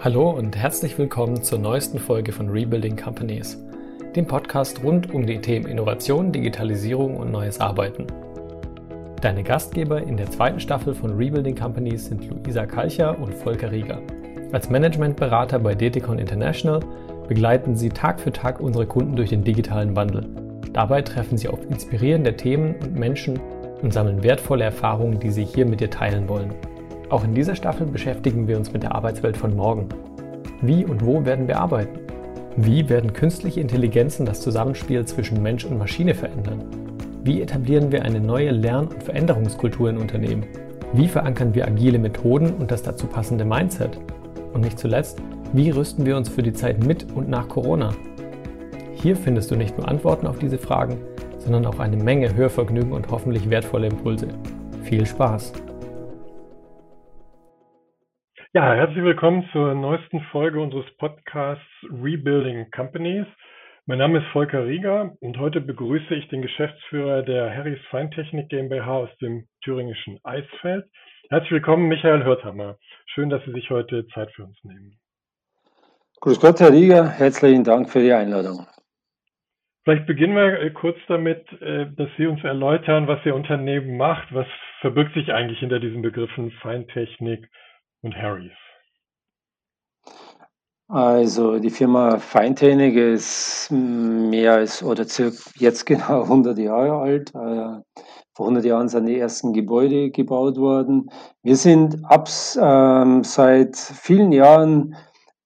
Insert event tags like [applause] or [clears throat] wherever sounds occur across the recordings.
Hallo und herzlich willkommen zur neuesten Folge von Rebuilding Companies, dem Podcast rund um die Themen Innovation, Digitalisierung und neues Arbeiten. Deine Gastgeber in der zweiten Staffel von Rebuilding Companies sind Luisa Kalcher und Volker Rieger. Als Managementberater bei Deticon International begleiten sie Tag für Tag unsere Kunden durch den digitalen Wandel. Dabei treffen sie auf inspirierende Themen und Menschen und sammeln wertvolle Erfahrungen, die sie hier mit dir teilen wollen. Auch in dieser Staffel beschäftigen wir uns mit der Arbeitswelt von morgen. Wie und wo werden wir arbeiten? Wie werden künstliche Intelligenzen das Zusammenspiel zwischen Mensch und Maschine verändern? Wie etablieren wir eine neue Lern- und Veränderungskultur in Unternehmen? Wie verankern wir agile Methoden und das dazu passende Mindset? Und nicht zuletzt, wie rüsten wir uns für die Zeit mit und nach Corona? Hier findest du nicht nur Antworten auf diese Fragen, sondern auch eine Menge Hörvergnügen und hoffentlich wertvolle Impulse. Viel Spaß! Ja, herzlich willkommen zur neuesten Folge unseres Podcasts Rebuilding Companies. Mein Name ist Volker Rieger und heute begrüße ich den Geschäftsführer der Harris Feintechnik GmbH aus dem thüringischen Eisfeld. Herzlich willkommen, Michael Hörthammer. Schön, dass Sie sich heute Zeit für uns nehmen. Grüß Gott, Herr Rieger. Herzlichen Dank für die Einladung. Vielleicht beginnen wir äh, kurz damit, äh, dass Sie uns erläutern, was Ihr Unternehmen macht. Was verbirgt sich eigentlich hinter diesen Begriffen Feintechnik und Harrys? Also die Firma Feintechnik ist mehr als oder jetzt genau [laughs] 100 Jahre alt. Äh, vor 100 Jahren sind die ersten Gebäude gebaut worden. Wir sind ab ähm, seit vielen Jahren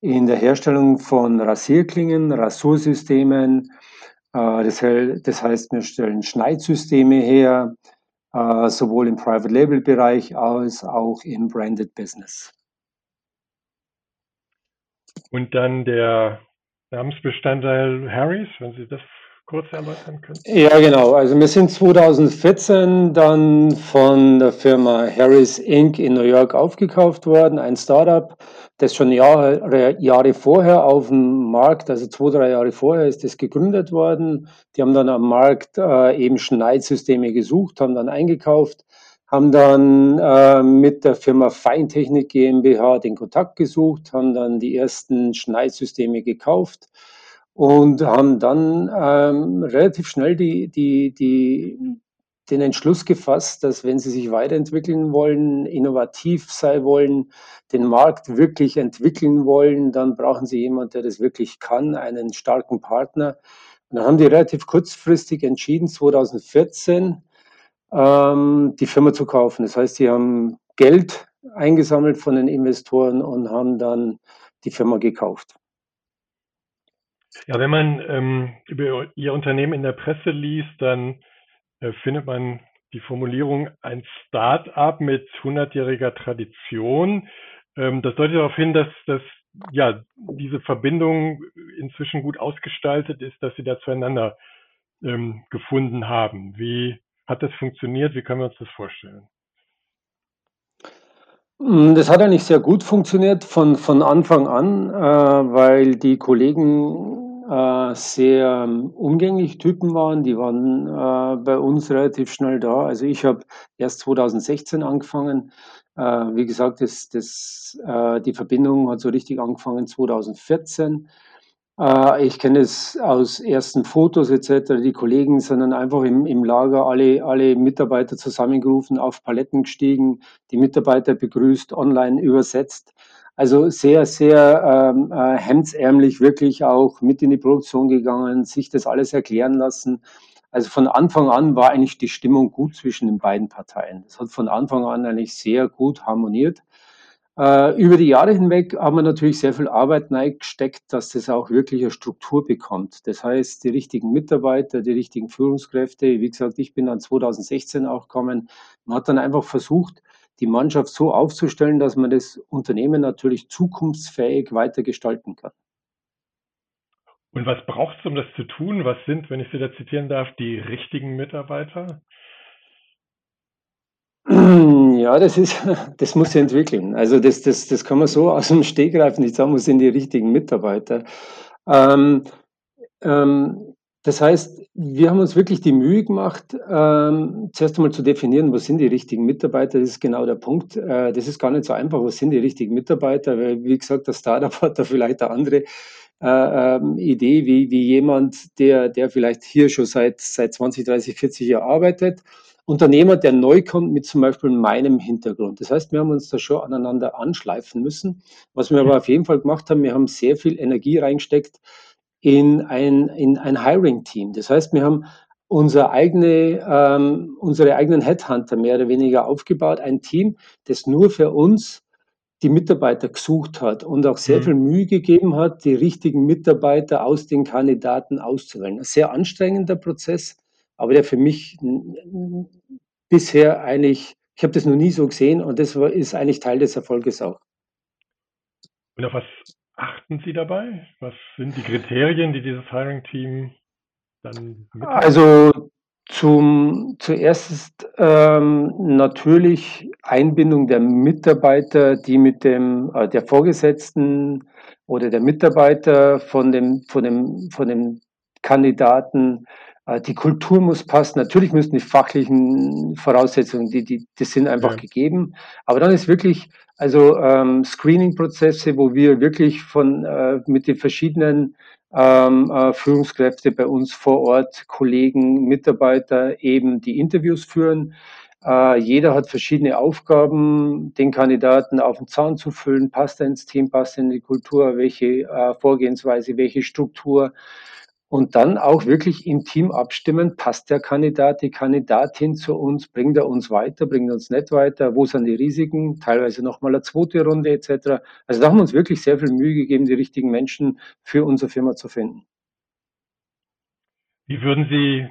in der Herstellung von Rasierklingen, Rasursystemen. Äh, das, das heißt, wir stellen Schneidsysteme her, äh, sowohl im Private Label Bereich als auch im Branded Business. Und dann der Namensbestandteil Harrys, wenn Sie das kurz erläutern können? Ja, genau. Also wir sind 2014 dann von der Firma Harris Inc. in New York aufgekauft worden, ein Startup, das schon Jahre, Jahre vorher auf dem Markt, also zwei, drei Jahre vorher ist das gegründet worden. Die haben dann am Markt äh, eben Schneidsysteme gesucht, haben dann eingekauft, haben dann äh, mit der Firma Feintechnik GmbH den Kontakt gesucht, haben dann die ersten Schneidsysteme gekauft und haben dann ähm, relativ schnell die, die, die, den Entschluss gefasst, dass wenn sie sich weiterentwickeln wollen, innovativ sein wollen, den Markt wirklich entwickeln wollen, dann brauchen sie jemanden, der das wirklich kann, einen starken Partner. Und dann haben die relativ kurzfristig entschieden, 2014 ähm, die Firma zu kaufen. Das heißt, sie haben Geld eingesammelt von den Investoren und haben dann die Firma gekauft. Ja, wenn man ähm, über Ihr Unternehmen in der Presse liest, dann äh, findet man die Formulierung ein Start-up mit 100-jähriger Tradition. Ähm, das deutet darauf hin, dass, dass ja, diese Verbindung inzwischen gut ausgestaltet ist, dass Sie da zueinander ähm, gefunden haben. Wie hat das funktioniert? Wie können wir uns das vorstellen? Das hat eigentlich sehr gut funktioniert von, von Anfang an, äh, weil die Kollegen äh, sehr ähm, umgänglich Typen waren. Die waren äh, bei uns relativ schnell da. Also ich habe erst 2016 angefangen. Äh, wie gesagt, das, das, äh, die Verbindung hat so richtig angefangen 2014. Äh, ich kenne es aus ersten Fotos etc. Die Kollegen sind dann einfach im, im Lager alle, alle Mitarbeiter zusammengerufen, auf Paletten gestiegen, die Mitarbeiter begrüßt, online übersetzt. Also sehr, sehr ähm, äh, hemdsärmlich wirklich auch mit in die Produktion gegangen, sich das alles erklären lassen. Also von Anfang an war eigentlich die Stimmung gut zwischen den beiden Parteien. Das hat von Anfang an eigentlich sehr gut harmoniert. Äh, über die Jahre hinweg haben wir natürlich sehr viel Arbeit gesteckt, dass das auch wirklich eine Struktur bekommt. Das heißt, die richtigen Mitarbeiter, die richtigen Führungskräfte. Wie gesagt, ich bin dann 2016 auch gekommen. Man hat dann einfach versucht, die Mannschaft so aufzustellen, dass man das Unternehmen natürlich zukunftsfähig weiter gestalten kann. Und was braucht es, um das zu tun? Was sind, wenn ich Sie da zitieren darf, die richtigen Mitarbeiter? Ja, das ist, [laughs] das muss sich entwickeln. Also das, das, das kann man so [laughs] aus dem Stegreif nicht sagen, wo sind die richtigen Mitarbeiter. Ähm, ähm, Das heißt, wir haben uns wirklich die Mühe gemacht, ähm, zuerst einmal zu definieren, was sind die richtigen Mitarbeiter. Das ist genau der Punkt. Äh, das ist gar nicht so einfach, was sind die richtigen Mitarbeiter, weil, wie gesagt, das Startup [laughs] hat da vielleicht eine andere äh, ähm, Idee, wie, wie jemand, der, der vielleicht hier schon seit, seit 20, 30, 40 Jahren arbeitet. Unternehmer, der neu kommt mit zum Beispiel meinem Hintergrund. Das heißt, wir haben uns da schon aneinander anschleifen müssen. Was wir aber auf jeden Fall gemacht haben, wir haben sehr viel Energie reingesteckt, in ein, in ein Hiring-Team. Das heißt, wir haben unsere, eigene, ähm, unsere eigenen Headhunter mehr oder weniger aufgebaut, ein Team, das nur für uns die Mitarbeiter gesucht hat und auch sehr mhm. viel Mühe gegeben hat, die richtigen Mitarbeiter aus den Kandidaten auszuwählen. Ein sehr anstrengender Prozess, aber der für mich bisher eigentlich, ich habe das noch nie so gesehen und das ist eigentlich Teil des Erfolges auch. Und auf was achten Sie dabei? Was sind die Kriterien, die dieses Hiring-Team dann mitmacht? Also zum, zuerst ist ähm, natürlich Einbindung der Mitarbeiter, die mit dem äh, der Vorgesetzten oder der Mitarbeiter von dem, von dem, von dem Kandidaten äh, die Kultur muss passen. Natürlich müssen die fachlichen Voraussetzungen, die, die, die sind einfach ja. gegeben. Aber dann ist wirklich, also ähm, Screening-Prozesse, wo wir wirklich von äh, mit den verschiedenen ähm, äh, Führungskräfte bei uns vor Ort, Kollegen, Mitarbeiter eben die Interviews führen. Äh, jeder hat verschiedene Aufgaben, den Kandidaten auf den Zahn zu füllen. Passt er ins Team, passt er in die Kultur, welche äh, Vorgehensweise, welche Struktur und dann auch wirklich im Team abstimmen, passt der Kandidat, die Kandidatin zu uns, bringt er uns weiter, bringt er uns nicht weiter, wo sind die Risiken, teilweise nochmal eine zweite Runde etc. Also da haben wir uns wirklich sehr viel Mühe gegeben, die richtigen Menschen für unsere Firma zu finden. Wie würden Sie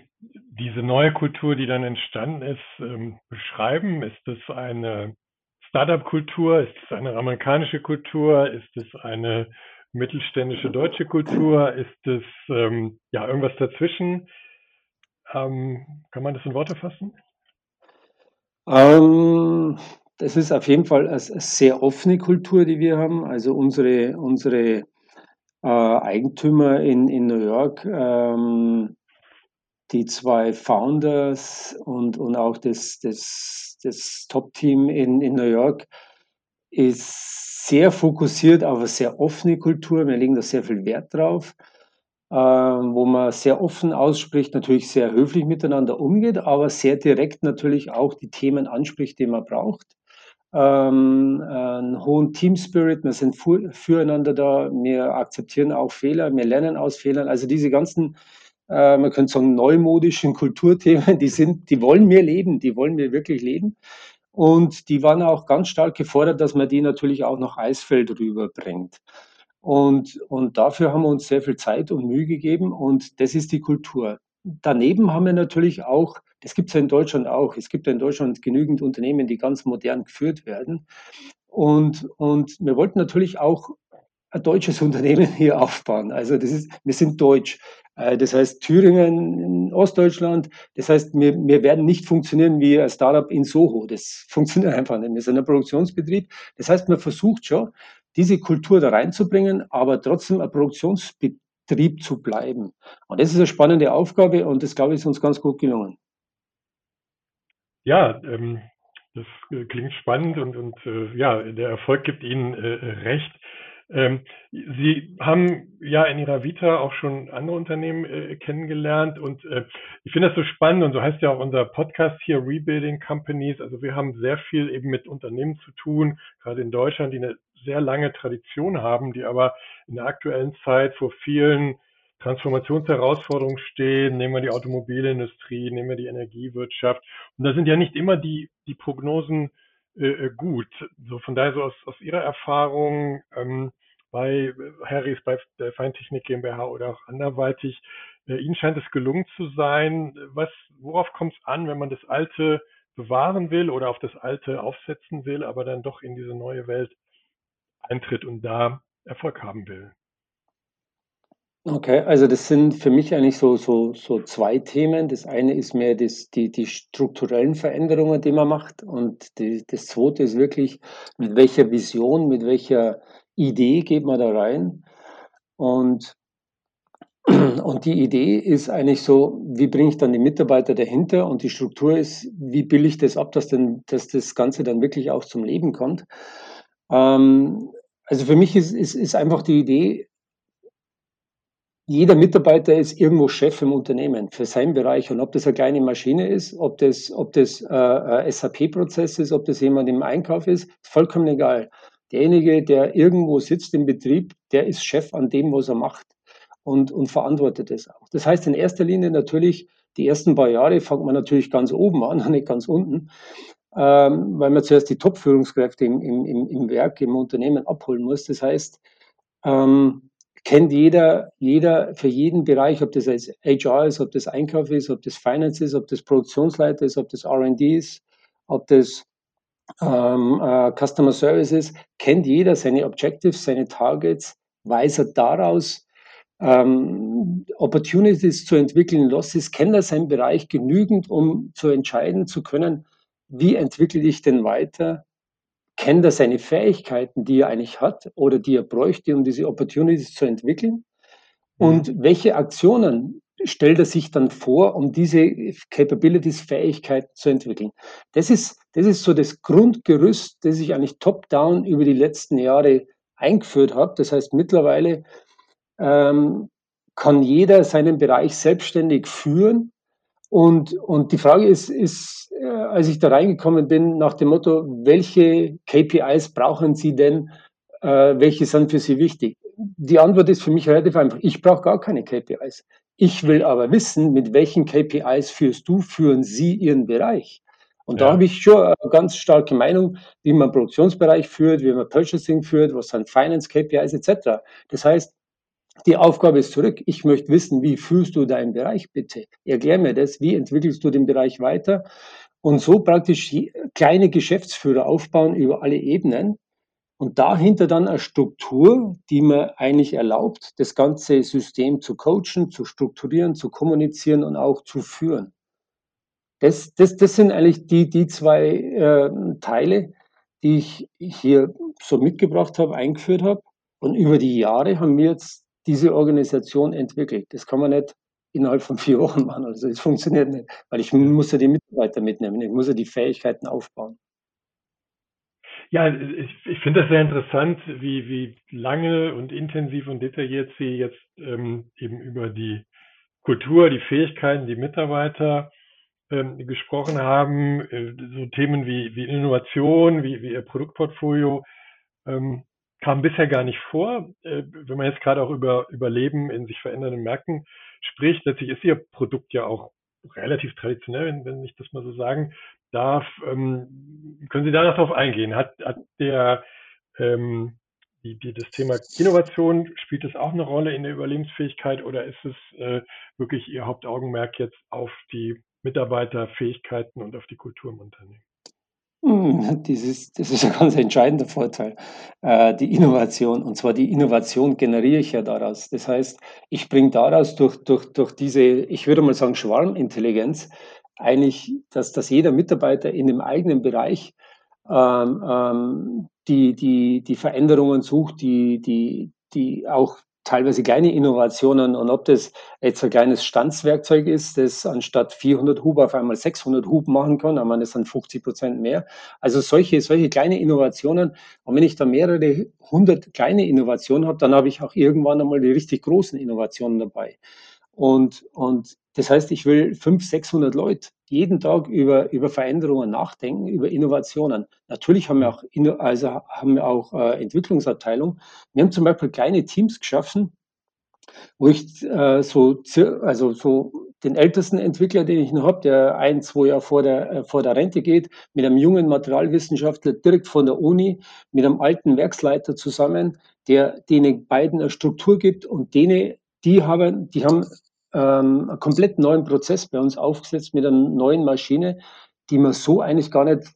diese neue Kultur, die dann entstanden ist, ähm, beschreiben? Ist es eine Startup-Kultur? Ist es eine amerikanische Kultur? Ist es eine mittelständische deutsche Kultur? Ist es ähm, ja irgendwas dazwischen? Ähm, kann man das in Worte fassen? Ähm, das ist auf jeden Fall eine, sehr offene Kultur, die wir haben. Also unsere, unsere äh, Eigentümer in, in New York, ähm, die zwei Founders und, und auch das, das, das Top-Team in, in New York ist sehr fokussiert auf eine sehr offene Kultur. Wir legen da sehr viel Wert drauf, äh, wo man sehr offen ausspricht, natürlich sehr höflich miteinander umgeht, aber sehr direkt natürlich auch die Themen anspricht, die man braucht. Ähm, einen hohen Team Spirit, wir sind füreinander da, wir akzeptieren auch Fehler, wir lernen aus Fehlern. Also diese ganzen, äh, man könnte sagen, neumodischen [laughs] Kulturthemen, die sind, die wollen wir leben, die wollen wir wirklich leben. Und die waren auch ganz stark gefordert, dass man die natürlich auch nach Eisfeld rüberbringt. Und, und dafür haben wir uns sehr viel Zeit und Mühe gegeben und das ist die Kultur. Daneben haben wir natürlich auch, das gibt es ja in Deutschland auch, es gibt ja in Deutschland genügend Unternehmen, die ganz modern geführt werden. Und, und wir wollten natürlich auch ein deutsches Unternehmen [laughs] hier aufbauen. Also das ist, wir sind deutsch. Äh, das heißt Thüringen, Ostdeutschland. Das heißt, wir, wir werden nicht funktionieren wie ein Startup in Soho. Das [laughs] funktioniert einfach nicht. Wir sind ein Produktionsbetrieb. Das heißt, man versucht schon, diese Kultur da reinzubringen, aber trotzdem ein Produktionsbetrieb zu bleiben. Und das ist eine spannende Aufgabe und das, glaube ich, ist uns ganz gut gelungen. Ja, ähm, das äh, klingt spannend und, und äh, ja, der Erfolg gibt Ihnen äh, recht. Ähm, Sie haben ja in Ihrer Vita auch schon andere Unternehmen äh, kennengelernt und äh, ich finde das so spannend und so heißt ja auch unser Podcast hier Rebuilding Companies. Also wir haben sehr viel eben mit Unternehmen zu tun, gerade in Deutschland, die eine sehr lange Tradition haben, die aber in der aktuellen Zeit vor vielen Transformationsherausforderungen stehen. Nehmen wir die Automobilindustrie, nehmen wir die Energiewirtschaft. Und da sind ja nicht immer die, die Prognosen äh, äh gut. So von daher so aus, aus Ihrer Erfahrung, ähm, bei Harrys, bei der Feintechnik GmbH oder auch anderweitig. Äh, Ihnen scheint es gelungen zu sein. Was, worauf kommt es an, wenn man das Alte bewahren will oder auf das Alte aufsetzen will, aber dann doch in diese neue Welt eintritt und da Erfolg haben will? Okay, also das sind für mich eigentlich so, so, so zwei Themen. Das eine ist mehr das, die, die strukturellen Veränderungen, die man macht. Und die, das zweite ist wirklich, mit welcher Vision, mit welcher Idee geht man da rein. Und [clears throat] Und die Idee ist eigentlich so, wie bringe ich dann die Mitarbeiter dahinter? Und die Struktur ist, wie bilde ich das ab, dass, denn, dass das Ganze dann wirklich auch zum Leben kommt? Ähm, also für mich ist, ist, ist einfach die Idee, jeder Mitarbeiter ist irgendwo Chef im Unternehmen für seinen Bereich. Und ob das eine kleine Maschine ist, ob das, ob das äh, SAP-Prozess ist, ob das jemand im Einkauf ist, ist vollkommen egal. Derjenige, der irgendwo sitzt im Betrieb, der ist Chef an dem, was er macht und, und verantwortet es auch. Das heißt in erster Linie natürlich, die ersten paar Jahre fängt man natürlich ganz oben an, [laughs] nicht ganz unten, ähm, weil man zuerst die Top-Führungskräfte im, im, im Werk, im Unternehmen abholen muss. Das heißt, ähm, kennt jeder, jeder für jeden Bereich, ob das jetzt HR ist, ob das Einkauf ist, ob das Finance ist, ob das Produktionsleiter ist, ob das R&D ist, ob das ähm, äh, Customer Service ist, kennt jeder seine Objectives, seine Targets, weiß er daraus, ähm, Opportunities zu entwickeln, Losses, kennt er seinen Bereich genügend, um zu entscheiden zu können, wie entwickle ich denn weiter, kennt er seine Fähigkeiten, die er eigentlich hat oder die er bräuchte, um diese Opportunities zu entwickeln? Mhm. und welche Aktionen stellt er sich dann vor, um diese Capabilities, Fähigkeiten zu entwickeln. Das ist, das ist so das Grundgerüst, das ich eigentlich top-down über die letzten Jahre eingeführt habe. Das heißt, mittlerweile ähm, kann jeder seinen Bereich selbstständig führen. Und, und die Frage ist, ist, äh, als ich da reingekommen bin, nach dem Motto, welche KPIs brauchen Sie denn? Äh, welche sind für Sie wichtig? Die Antwort ist für mich relativ einfach. Ich brauche gar keine KPIs. Ich will aber wissen, mit welchen KPIs führst du, führen Sie Ihren Bereich? Und ja. da habe ich schon eine ganz starke Meinung, wie man Produktionsbereich führt, wie man Purchasing führt, was sind Finance KPIs etc. Das heißt, die Aufgabe ist zurück. Ich möchte wissen, wie führst du deinen Bereich bitte? Erklär mir das. Wie entwickelst du den Bereich weiter? Und so praktisch kleine Geschäftsführer aufbauen über alle Ebenen. Und dahinter dann eine Struktur, die mir eigentlich erlaubt, das ganze System zu coachen, zu strukturieren, zu kommunizieren und auch zu führen. Das, das, das sind eigentlich die, die zwei äh, Teile, die ich hier so mitgebracht habe, eingeführt habe. Und über die Jahre haben wir jetzt diese Organisation entwickelt. Das kann man nicht innerhalb von vier Wochen machen. Also es funktioniert nicht, weil ich muss ja die Mitarbeiter mitnehmen, ich muss ja die Fähigkeiten aufbauen. Ja, ich, ich finde das sehr interessant, wie, wie lange und intensiv und detailliert Sie jetzt ähm, eben über die Kultur, die Fähigkeiten, die Mitarbeiter ähm, gesprochen haben. Äh, so Themen wie, wie Innovation, wie, wie Ihr Produktportfolio. Ähm, kam bisher gar nicht vor. Äh, wenn man jetzt gerade auch über Überleben in sich verändernden Märkten spricht, letztlich ist Ihr Produkt ja auch relativ traditionell, wenn, wenn ich das mal so sagen darf. Ähm, können Sie da noch drauf eingehen? Hat, hat der ähm, die, die, das Thema Innovation, spielt das auch eine Rolle in der Überlebensfähigkeit oder ist es äh, wirklich Ihr Hauptaugenmerk jetzt auf die Mitarbeiterfähigkeiten und auf die Kultur im Unternehmen? Hm, dieses, das ist ein ganz entscheidender Vorteil, äh, die Innovation. Und zwar die Innovation generiere ich ja daraus. Das heißt, ich bringe daraus durch, durch, durch diese, ich würde mal sagen, Schwarmintelligenz, eigentlich, dass, dass jeder Mitarbeiter in dem eigenen Bereich ähm, ähm, die, die, die Veränderungen sucht, die, die, die auch teilweise kleine Innovationen und ob das jetzt ein kleines Stanzwerkzeug ist, das anstatt 400 Hub auf einmal 600 Hub machen kann, aber ist dann 50 Prozent mehr. Also solche, solche kleine Innovationen. Und wenn ich da mehrere hundert kleine Innovationen habe, dann habe ich auch irgendwann einmal die richtig großen Innovationen dabei. Und, und das heißt, ich will 500, 600 Leute jeden Tag über, über Veränderungen nachdenken, über Innovationen. Natürlich haben wir auch, also haben wir auch äh, Entwicklungsabteilung. Wir haben zum Beispiel kleine Teams geschaffen, wo ich äh, so, also so den ältesten Entwickler, den ich noch habe, der ein, zwei Jahre vor der, äh, vor der Rente geht, mit einem jungen Materialwissenschaftler direkt von der Uni, mit einem alten Werksleiter zusammen, der denen beiden eine Struktur gibt und denen, die haben, die haben ähm, einen komplett neuen Prozess bei uns aufgesetzt mit einer neuen Maschine, die man so eigentlich gar nicht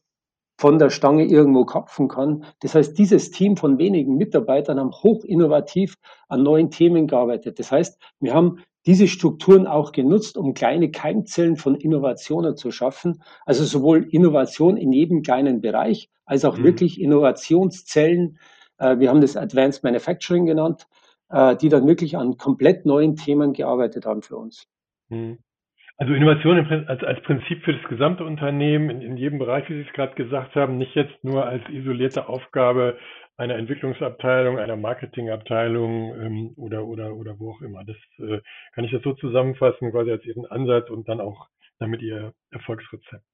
von der Stange irgendwo kapfen kann. Das heißt, dieses Team von wenigen Mitarbeitern haben hoch innovativ an neuen Themen gearbeitet. Das heißt, wir haben diese Strukturen auch genutzt, um kleine Keimzellen von Innovationen zu schaffen. Also sowohl Innovation in jedem kleinen Bereich als auch mhm. wirklich Innovationszellen. Äh, wir haben das Advanced Manufacturing genannt, äh, die dann wirklich an komplett neuen Themen gearbeitet haben für uns. Mhm. Also Innovation als, als Prinzip für das gesamte Unternehmen in, in jedem Bereich, wie Sie es gerade gesagt haben, nicht jetzt nur als isolierte Aufgabe einer Entwicklungsabteilung, einer Marketingabteilung ähm, oder, oder, oder wo auch immer. Das äh, kann ich das so zusammenfassen, quasi als Ihren Ansatz und dann auch damit Ihr Erfolgsrezept.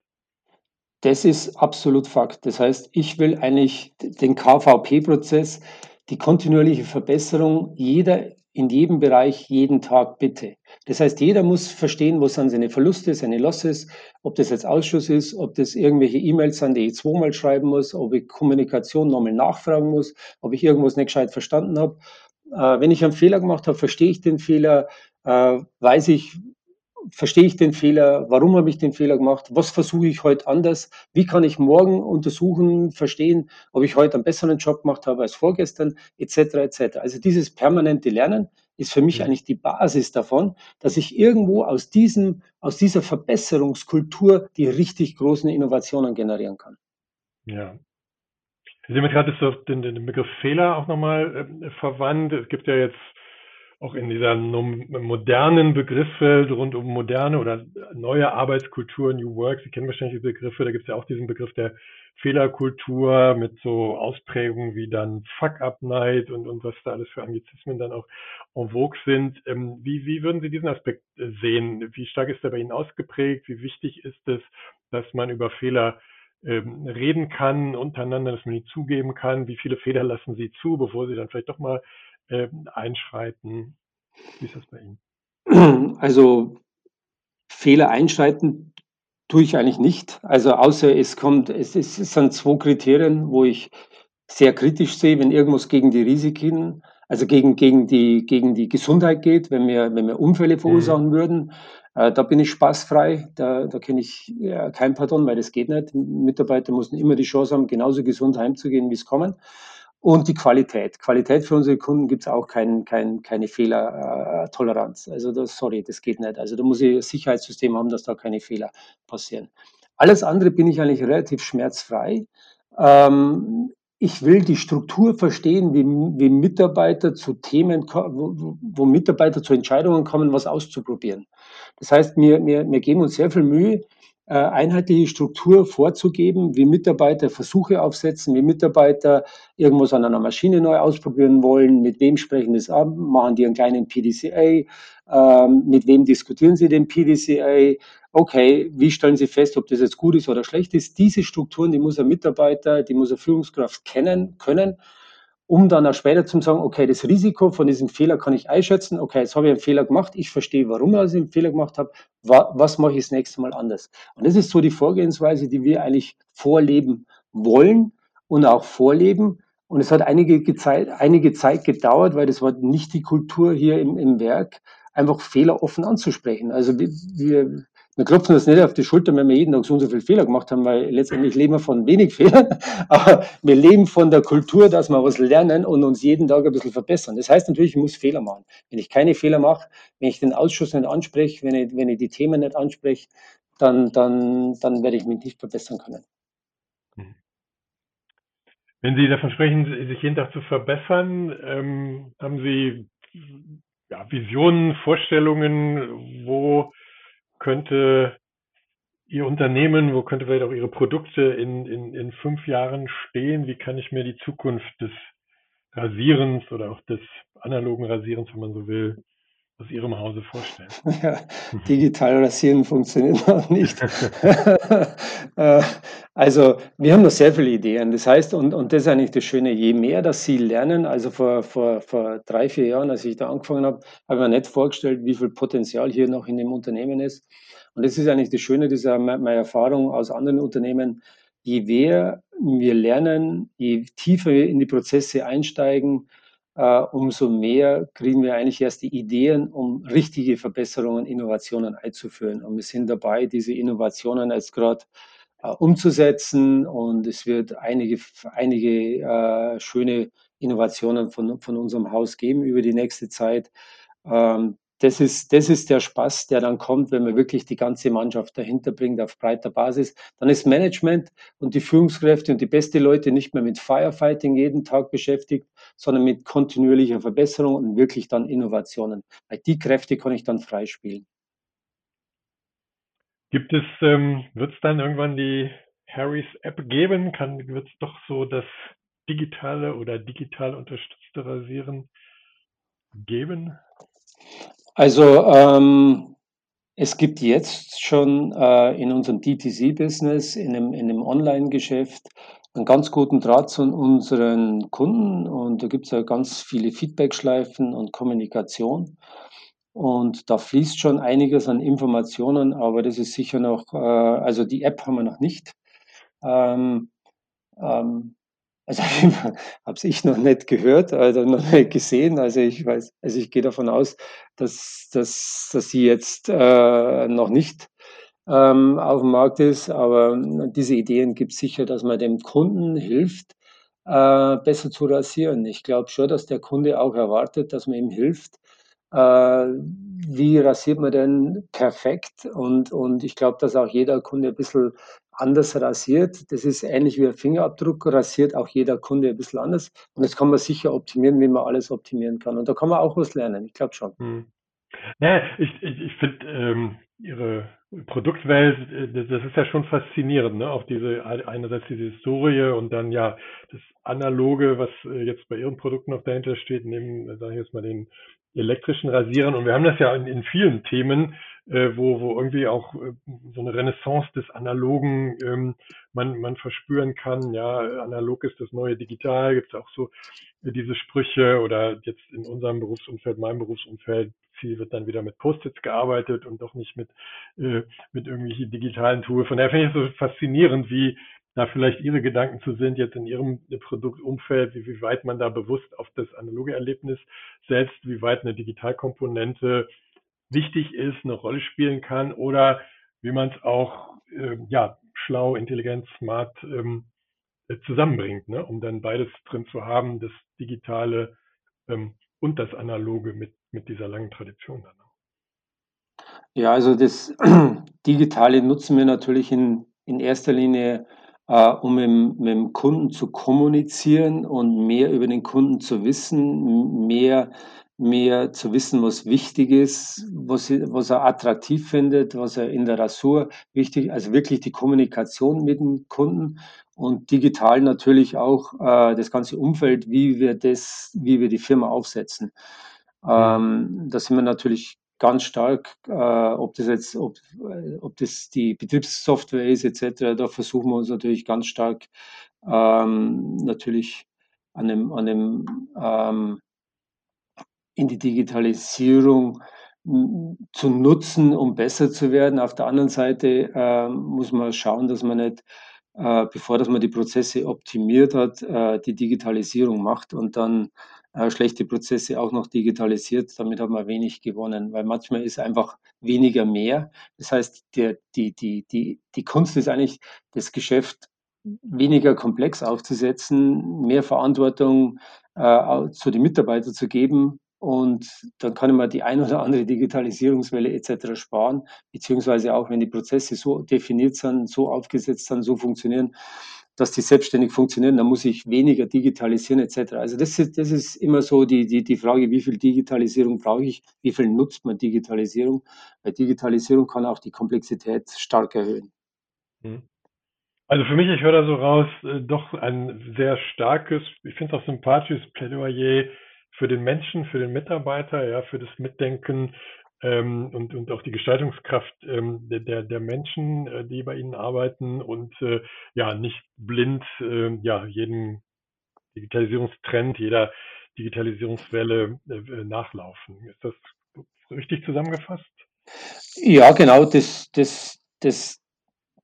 Das ist absolut Fakt. Das heißt, ich will eigentlich den KVP-Prozess, die kontinuierliche Verbesserung jeder in jedem Bereich jeden Tag bitte. Das heißt, jeder muss verstehen, wo sind seine Verluste, seine Losses, ob das jetzt Ausschuss ist, ob das irgendwelche E-Mails sind, die ich zweimal schreiben muss, ob ich Kommunikation nochmal nachfragen muss, ob ich irgendwas nicht gescheit verstanden habe. Äh, wenn ich einen Fehler gemacht habe, verstehe ich den Fehler, äh, weiß ich, verstehe ich den Fehler, warum habe ich den Fehler gemacht, was versuche ich heute anders, wie kann ich morgen untersuchen, verstehen, ob ich heute einen besseren Job gemacht habe als vorgestern, etc. etc. Also dieses permanente Lernen ist für mich ja. eigentlich die Basis davon, dass ich irgendwo aus diesem, aus dieser Verbesserungskultur die richtig großen Innovationen generieren kann. Ja. Sie haben gerade den, den Begriff Fehler auch nochmal äh, verwandt. Es gibt ja jetzt auch in dieser modernen Begriffswelt rund um moderne oder neue Arbeitskultur, New Work, Sie kennen wahrscheinlich die Begriffe, da gibt es ja auch diesen Begriff der Fehlerkultur mit so Ausprägungen wie dann Fuck-Up-Night und, und was da alles für Anglizismen dann auch en vogue sind. Ähm, wie, wie würden Sie diesen Aspekt äh, sehen? Wie stark ist er bei Ihnen ausgeprägt? Wie wichtig ist es, dass man über Fehler ähm, reden kann untereinander, dass man die zugeben kann? Wie viele Fehler lassen Sie zu, bevor Sie dann vielleicht doch mal äh, einschreiten? Wie ist das bei Ihnen? Also Fehler einschreiten tue ich eigentlich nicht. Also außer es kommt, es, es sind zwei Kriterien, wo ich sehr kritisch sehe, wenn irgendwas gegen die Risiken, also gegen, gegen, die, gegen die Gesundheit geht, wenn wir, wenn wir Unfälle mhm. verursachen mhm. würden. Äh, da bin ich spaßfrei, da, da kenne ich ja, kein Pardon, weil das geht nicht. Mitarbeiter müssen immer die Chance haben, genauso gesund heimzugehen, wie es kommen. Und die Qualität. Qualität für unsere Kunden gibt es auch kein, kein, keine Fehlertoleranz. Also das, sorry, das geht nicht. Also da muss ich ein Sicherheitssystem haben, dass da keine Fehler passieren. Alles andere bin ich eigentlich relativ schmerzfrei. Ähm, ich will die Struktur verstehen, wie, wie Mitarbeiter zu Themen, wo, wo, Mitarbeiter zu Entscheidungen kommen, was auszuprobieren. Das heißt, wir, wir, wir geben uns sehr viel Mühe, einheitliche Struktur vorzugeben, wie Mitarbeiter Versuche aufsetzen, wie Mitarbeiter irgendwas an einer Maschine neu ausprobieren wollen, mit wem sprechen das ab, machen die einen kleinen PDCA, ähm, mit wem diskutieren sie den PDCA, okay, wie stellen sie fest, ob das jetzt gut ist oder schlecht ist. Diese Strukturen, die muss ein Mitarbeiter, die muss eine Führungskraft kennen können um dann auch später zu sagen, okay, das Risiko von diesem Fehler kann ich einschätzen, okay, jetzt habe ich einen Fehler gemacht, ich verstehe, warum ich einen Fehler gemacht habe, was mache ich das nächste Mal anders? Und das ist so die Vorgehensweise, die wir eigentlich vorleben wollen und auch vorleben. Und es hat einige Zeit, einige Zeit gedauert, weil das war nicht die Kultur hier im, im Werk, einfach Fehler offen anzusprechen. Also wir, wir klopfen uns nicht auf die Schulter, wenn wir jeden Tag so und so viele Fehler gemacht haben, weil letztendlich leben wir von wenig [laughs] Fehlern, aber wir leben von der Kultur, dass wir was lernen und uns jeden Tag ein bisschen verbessern. Das heißt natürlich, ich muss Fehler machen. Wenn ich keine Fehler mache, wenn ich den Ausschuss nicht anspreche, wenn ich, wenn ich die Themen nicht anspreche, dann, dann, dann werde ich mich nicht verbessern können. Mhm. Wenn Sie davon sprechen, sich jeden Tag zu verbessern, ähm, haben Sie ja, Visionen, Vorstellungen, wo könnte Ihr Unternehmen, wo könnte vielleicht auch Ihre Produkte in, in, in fünf Jahren stehen? Wie kann ich mir die Zukunft des Rasierens oder auch des analogen Rasierens, wenn man so will, aus Ihrem Hause vorstellen? [laughs] Ja, digital rasieren funktioniert [laughs] noch nicht. [laughs] Äh, also wir haben noch sehr viele Ideen. Das heißt, und, und das ist eigentlich das Schöne, je mehr, dass Sie lernen, also vor, vor, vor drei, vier Jahren, als ich da angefangen habe, habe ich mir nicht vorgestellt, wie viel Potenzial hier noch in dem Unternehmen ist. Und das ist eigentlich das Schöne, das ist meine Erfahrung aus anderen Unternehmen. Je mehr wir lernen, je tiefer wir in die Prozesse einsteigen, umso mehr kriegen wir eigentlich erst die Ideen, um richtige Verbesserungen, Innovationen einzuführen. Und wir sind dabei, diese Innovationen jetzt gerade äh, umzusetzen und es wird einige, einige äh, schöne Innovationen von, von unserem Haus geben über die nächste Zeit, ähm, das ist, das ist der Spaß, der dann kommt, wenn man wirklich die ganze Mannschaft dahinter bringt auf breiter Basis. Dann ist Management und die Führungskräfte und die beste Leute nicht mehr mit Firefighting jeden Tag beschäftigt, sondern mit kontinuierlicher Verbesserung und wirklich dann Innovationen. Weil die Kräfte kann ich dann freispielen. Gibt es, ähm, wird es dann irgendwann die Harrys App geben? wird es doch so das digitale oder digital unterstützte Rasieren geben? Also ähm, es gibt jetzt schon äh, in unserem DTC-Business, in einem, in einem Online-Geschäft, einen ganz guten Draht zu unseren Kunden und da gibt es ja ganz viele Feedback-Schleifen und Kommunikation. Und da fließt schon einiges an Informationen, aber das ist sicher noch, äh, also die App haben wir noch nicht. Ähm, ähm, also [laughs] habe ich noch nicht gehört, also noch nicht gesehen. Also ich weiß, also ich gehe davon aus, dass, dass, dass sie jetzt äh, noch nicht ähm, auf dem Markt ist, aber diese Ideen gibt es sicher, dass man dem Kunden hilft, äh, besser zu rasieren. Ich glaube schon, dass der Kunde auch erwartet, dass man ihm hilft. Äh, wie rasiert man denn perfekt? Und, und ich glaube, dass auch jeder Kunde ein bisschen anders rasiert. Das ist ähnlich wie ein Fingerabdruck, rasiert auch jeder Kunde ein bisschen anders. Und das kann man sicher optimieren, wie man alles optimieren kann. Und da kann man auch was lernen, ich glaube schon. Hm. Naja, ich, ich, ich finde ähm, Ihre Produktwelt, äh, das ist ja schon faszinierend, ne? Auch diese einerseits diese Historie und dann ja das Analoge, was äh, jetzt bei Ihren Produkten noch dahinter steht, neben, sage ich jetzt mal, den elektrischen Rasieren. Und wir haben das ja in, in vielen Themen, äh, wo, wo irgendwie auch äh, so eine Renaissance des Analogen ähm, man, man verspüren kann. Ja, analog ist das neue Digital, gibt es auch so äh, diese Sprüche oder jetzt in unserem Berufsumfeld, meinem Berufsumfeld, viel wird dann wieder mit Post-its gearbeitet und doch nicht mit, äh, mit irgendwelchen digitalen Tools. Von daher finde ich es so faszinierend, wie da vielleicht Ihre Gedanken zu sind, jetzt in Ihrem Produktumfeld, wie, wie weit man da bewusst auf das analoge Erlebnis setzt, wie weit eine Digitalkomponente wichtig ist, eine Rolle spielen kann oder wie man es auch äh, ja, schlau, intelligent, smart ähm, äh, zusammenbringt, ne? um dann beides drin zu haben, das Digitale ähm, und das Analoge mit, mit dieser langen Tradition dann. Ja, also das [clears throat] Digitale nutzen wir natürlich in, in erster Linie äh, um mit, mit dem Kunden zu kommunizieren und mehr über den Kunden zu wissen, mehr, mehr zu wissen, was wichtig ist, was, was er attraktiv findet, was er in der Rasur wichtig, also wirklich die Kommunikation mit dem Kunden und digital natürlich auch äh, das ganze Umfeld, wie wir das, wie wir die Firma aufsetzen. Mhm. Ähm, da sind wir natürlich ganz stark, äh, ob das jetzt, ob, äh, ob das die Betriebssoftware ist etc., da versuchen wir uns natürlich ganz stark ähm, natürlich an dem, an dem ähm, in die Digitalisierung zu nutzen, um besser zu werden. Auf der anderen Seite äh, muss man schauen, dass man nicht, äh, bevor dass man die Prozesse optimiert hat, äh, die Digitalisierung macht und dann äh, schlechte Prozesse auch noch digitalisiert. Damit hat man wenig gewonnen, weil manchmal ist einfach weniger mehr. Das heißt, der, die, die, die, die Kunst ist eigentlich, das Geschäft weniger komplex aufzusetzen, mehr Verantwortung äh, zu den Mitarbeitern zu geben. Und dann kann man die ein oder andere Digitalisierungswelle etc. sparen, beziehungsweise auch wenn die Prozesse so definiert sind, so aufgesetzt sind, so funktionieren, dass die selbstständig funktionieren, dann muss ich weniger digitalisieren etc. Also das ist, das ist immer so die, die, die Frage, wie viel Digitalisierung brauche ich, wie viel nutzt man Digitalisierung, weil Digitalisierung kann auch die Komplexität stark erhöhen. Hm. Also für mich, ich höre da so raus, äh, doch ein sehr starkes, ich finde es auch sympathisches Plädoyer für den Menschen, für den Mitarbeiter, ja, für das Mitdenken, ähm, und, und auch die Gestaltungskraft ähm, der, der, der Menschen, äh, die bei Ihnen arbeiten und äh, ja, nicht blind äh, ja, jedem Digitalisierungstrend, jeder Digitalisierungswelle äh, äh, nachlaufen. Ist das richtig zusammengefasst? Ja, genau, das, das, das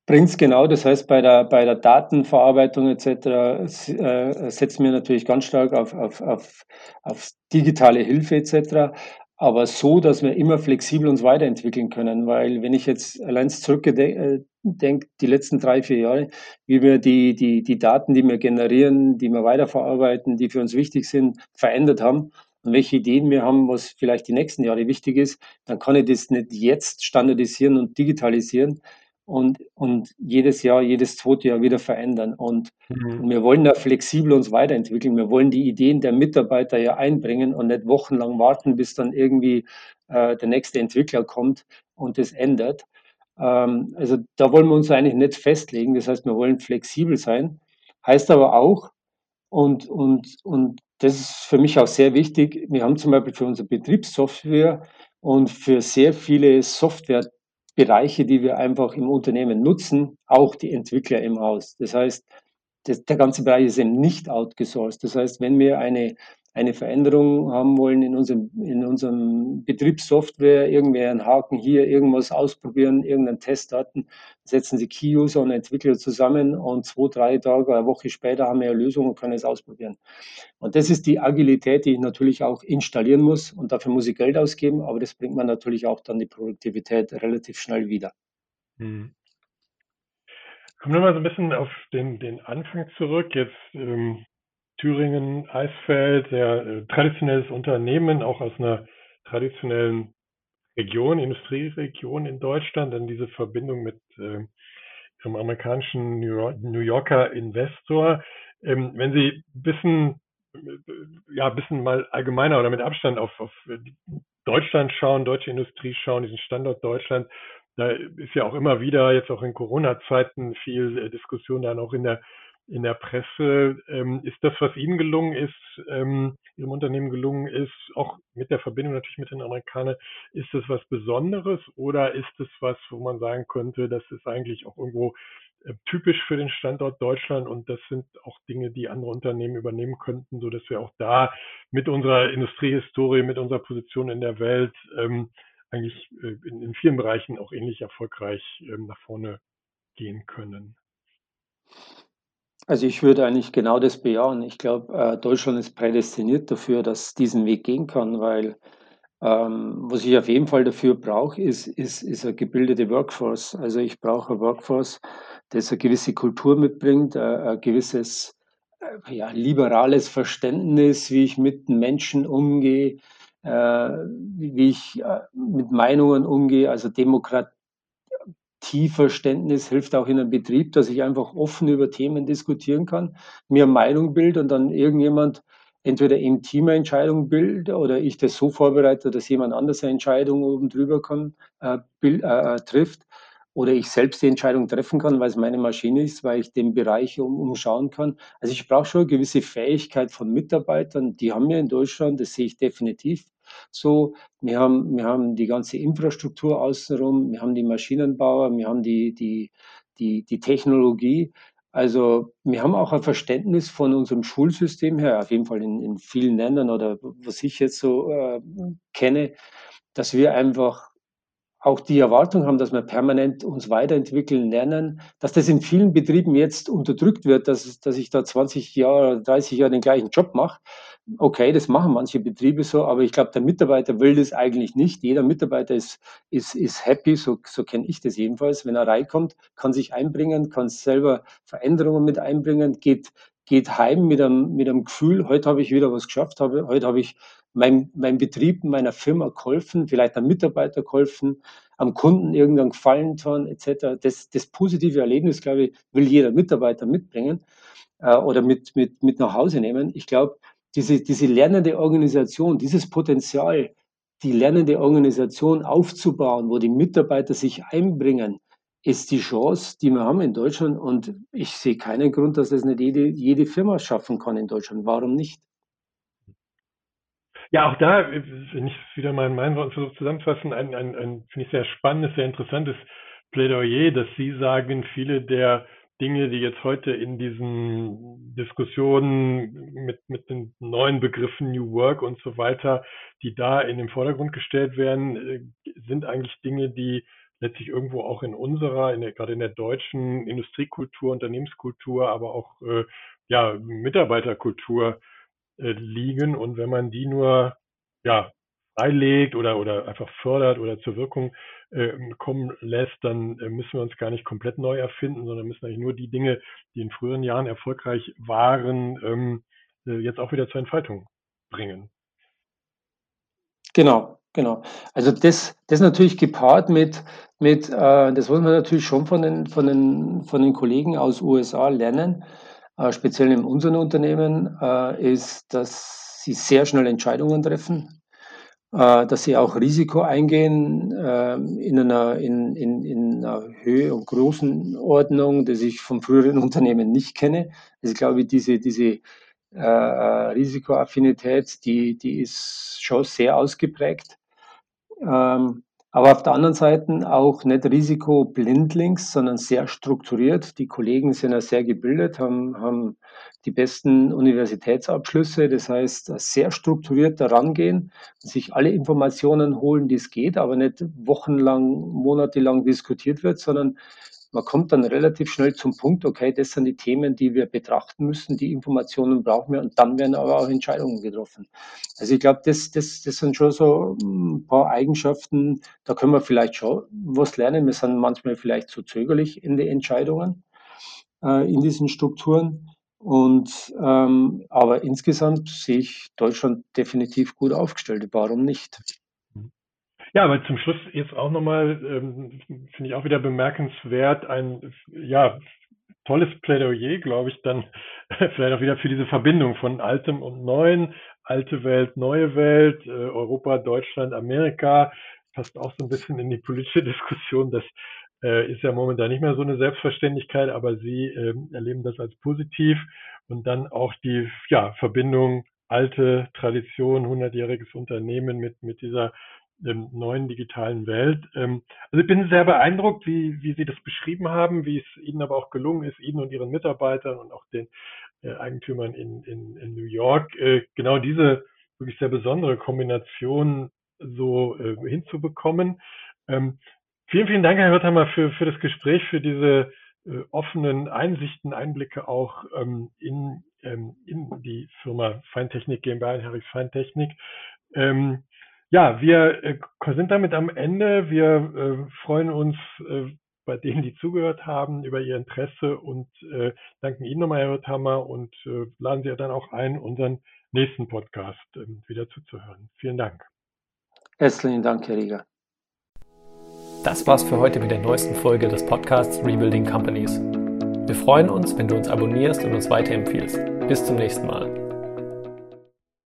es genau. Das heißt, bei der, bei der Datenverarbeitung etc. Äh, setzen wir natürlich ganz stark auf, auf, auf, auf digitale Hilfe etc aber so, dass wir immer flexibel uns weiterentwickeln können. Weil wenn ich jetzt allein zurückdenke, äh, die letzten drei, vier Jahre, wie wir die, die, die Daten, die wir generieren, die wir weiterverarbeiten, die für uns wichtig sind, verändert haben, und welche Ideen wir haben, was vielleicht die nächsten Jahre wichtig ist, dann kann ich das nicht jetzt standardisieren und digitalisieren und, und jedes Jahr, jedes zweite Jahr wieder verändern. Und, mhm. und wir wollen da flexibel uns weiterentwickeln. Wir wollen die Ideen der Mitarbeiter ja einbringen und nicht wochenlang warten, bis dann irgendwie äh, der nächste Entwickler kommt und das ändert. Ähm, also da wollen wir uns eigentlich nicht festlegen. Das heißt, wir wollen flexibel sein. Heißt aber auch, und, und, und das ist für mich auch sehr wichtig, wir haben zum Beispiel für unsere Betriebssoftware und für sehr viele Software Bereiche, die wir einfach im Unternehmen nutzen, auch die Entwickler im Haus. Das heißt, das, der ganze Bereich ist eben nicht outgesourced. Das heißt, wenn wir eine, eine Veränderung haben wollen in unserem, in unserem Betriebssoftware, irgendwie einen Haken hier, irgendwas ausprobieren, irgendeinen Testdaten, setzen Sie Key-User und Entwickler zusammen und zwei, drei Tage, eine Woche später haben wir eine Lösung und können es ausprobieren. Und das ist die Agilität, die ich natürlich auch installieren muss und dafür muss ich Geld ausgeben, aber das bringt man natürlich auch dann die Produktivität relativ schnell wieder. Hm. Kommen wir mal so ein bisschen auf den, den Anfang zurück. Jetzt ähm, Thüringen, Eisfeld, sehr äh, traditionelles Unternehmen, auch aus einer traditionellen Region, Industrieregion in Deutschland, dann diese Verbindung mit äh, einem amerikanischen New Yorker Investor. Ähm, wenn Sie ein bisschen ja, bisschen mal allgemeiner oder mit Abstand auf, auf Deutschland schauen, deutsche Industrie schauen, diesen Standort Deutschland. Da ist ja auch immer wieder, jetzt auch in Corona-Zeiten, viel äh, Diskussion dann auch in der, in der Presse. Ähm, ist das, was Ihnen gelungen ist, ähm, Ihrem Unternehmen gelungen ist, auch mit der Verbindung natürlich mit den Amerikanern, ist das was Besonderes oder ist es was, wo man sagen könnte, das ist eigentlich auch irgendwo äh, typisch für den Standort Deutschland und das sind auch Dinge, die andere Unternehmen übernehmen könnten, so dass wir auch da mit unserer Industriehistorie, mit unserer Position in der Welt ähm, eigentlich äh, in, in, vielen Bereichen auch ähnlich erfolgreich ähm, nach vorne gehen können. Also ich würde eigentlich genau das bejahen. Ich glaube, äh, Deutschland ist prädestiniert dafür, dass diesen Weg gehen kann, weil ähm, was ich auf jeden Fall dafür brauche, ist, ist, ist eine gebildete Workforce. Also ich brauche eine Workforce, das eine gewisse Kultur mitbringt, äh, ein gewisses äh, ja, liberales Verständnis, wie ich mit Menschen umgehe, äh, wie ich mit Meinungen umgehe. Also Demokratieverständnis hilft auch in einem Betrieb, dass ich einfach offen über Themen diskutieren kann, mir Meinung bilde und dann irgendjemand entweder im Team eine Entscheidung bilde oder ich das so vorbereite, dass jemand anders eine Entscheidung oben drüber kann, äh, bild, äh, trifft oder ich selbst die Entscheidung treffen kann, weil es meine Maschine ist, weil ich den Bereich um, umschauen kann. Also ich brauche schon eine gewisse Fähigkeit von Mitarbeitern, die haben wir in Deutschland, das sehe ich definitiv so. Wir haben, wir haben die ganze Infrastruktur außenrum, wir haben die Maschinenbauer, wir haben die, die, die, die Technologie. Also wir haben auch ein Verständnis von unserem Schulsystem her, auf jeden Fall in, in vielen Ländern oder was ich jetzt so äh, kenne, dass wir einfach auch die Erwartung haben, dass wir permanent uns weiterentwickeln, lernen, dass das in vielen Betrieben jetzt unterdrückt wird, dass, dass ich da 20 Jahre, 30 Jahre den gleichen Job mache. Okay, das machen manche Betriebe so, aber ich glaube, der Mitarbeiter will das eigentlich nicht. Jeder Mitarbeiter ist, ist, ist happy, so, so kenne ich das jedenfalls. Wenn er reinkommt, kann sich einbringen, kann selber Veränderungen mit einbringen, geht, geht heim mit einem, mit einem Gefühl, heute habe ich wieder was geschafft, habe, heute habe ich meinem, meinem Betrieb, meiner Firma geholfen, vielleicht einem Mitarbeiter geholfen, am Kunden irgendeinen Gefallen tun, etc. Das, das positive Erlebnis, glaube ich, will jeder Mitarbeiter mitbringen äh, oder mit, mit, mit nach Hause nehmen. Ich glaube, diese, diese lernende Organisation, dieses Potenzial, die lernende Organisation aufzubauen, wo die Mitarbeiter sich einbringen, ist die Chance, die wir haben in Deutschland. Und ich sehe keinen Grund, dass das nicht jede, jede Firma schaffen kann in Deutschland. Warum nicht? Ja, auch da, wenn ich wieder mal in meinen Worten versuche zusammenzufassen, ein, ein, ein finde ich sehr spannendes, sehr interessantes Plädoyer, dass Sie sagen, viele der Dinge, die jetzt heute in diesen Diskussionen mit, mit den neuen Begriffen New Work und so weiter, die da in den Vordergrund gestellt werden, äh, sind eigentlich Dinge, die letztlich irgendwo auch in unserer, in der, gerade in der deutschen Industriekultur, Unternehmenskultur, aber auch äh, ja, Mitarbeiterkultur äh, liegen. Und wenn man die nur ja, freilegt oder, oder einfach fördert oder zur Wirkung äh, kommen lässt, dann äh, müssen wir uns gar nicht komplett neu erfinden, sondern müssen eigentlich nur die Dinge, die in früheren Jahren erfolgreich waren, ähm, äh, jetzt auch wieder zur Entfaltung bringen. Genau, genau. Also das, das natürlich gepaart mit, mit äh, das wollen wir natürlich schon von den, von den, von den Kollegen aus USA lernen, äh, speziell in unserem Unternehmen, äh, ist, dass sie sehr schnell Entscheidungen treffen, äh, dass sie auch Risiko eingehen äh, in, einer, in, in, in einer Höhe und Größenordnung, die ich von früheren [laughs] Unternehmen nicht kenne. Also ich glaube, diese, diese äh, Risikoaffinität, die, die ist schon sehr ausgeprägt. Ähm, aber auf der anderen Seite auch nicht risikoblindlings, sondern sehr strukturiert. Die Kollegen sind ja sehr gebildet, haben, haben die besten Universitätsabschlüsse. Das heißt, sehr strukturiert daran gehen, sich alle Informationen holen, die es geht, aber nicht wochenlang, monatelang diskutiert wird, sondern man kommt dann relativ schnell zum Punkt, okay, das sind die Themen, die wir betrachten müssen, die Informationen brauchen wir und dann werden aber auch Entscheidungen getroffen. Also ich glaube, das, das, das sind schon so ein paar Eigenschaften, da können wir vielleicht schon was lernen. Wir sind manchmal vielleicht zu zögerlich in den Entscheidungen, äh, in diesen Strukturen. Und ähm, aber insgesamt sehe ich Deutschland definitiv gut aufgestellt. Warum nicht? Ja, aber zum Schluss jetzt auch nochmal, ähm, finde ich auch wieder bemerkenswert, ein ja, tolles Plädoyer, glaube ich, dann [laughs] vielleicht auch wieder für diese Verbindung von Altem und Neuen, alte Welt, neue Welt, äh, Europa, Deutschland, Amerika, passt auch so ein bisschen in die politische [laughs] Diskussion. Das äh, ist ja momentan nicht mehr so eine Selbstverständlichkeit, aber Sie äh, erleben das als positiv. Und dann auch die ja, Verbindung alte Tradition, hundertjähriges Unternehmen mit, mit dieser ähm, neuen digitalen Welt. Ähm, also ich bin sehr beeindruckt, wie, wie Sie das beschrieben haben, wie es Ihnen aber auch gelungen ist, Ihnen und Ihren Mitarbeitern und auch den äh, Eigentümern in, in, in New York, äh, genau diese wirklich sehr besondere Kombination so äh, hinzubekommen. Ähm, vielen, vielen Dank, Herr Hörthammer, für, für das Gespräch, für diese äh, offenen Einsichten, Einblicke auch ähm, in, ähm, in die Firma Feintechnik GmbH in Feintechnik. Ähm, ja, wir äh, sind damit am Ende. Wir äh, freuen uns äh, bei denen, die zugehört haben, über Ihr Interesse und äh, danken Ihnen nochmal, Herr Rötthammer, und äh, laden Sie dann auch ein, unseren nächsten Podcast äh, wieder zuzuhören. Vielen Dank. Herzlichen Dank, Herr Rieger. Das war's für heute mit der neuesten Folge des Podcasts Rebuilding Companies. Wir freuen uns, wenn du uns abonnierst und uns weiterempfiehlst. Bis zum nächsten Mal.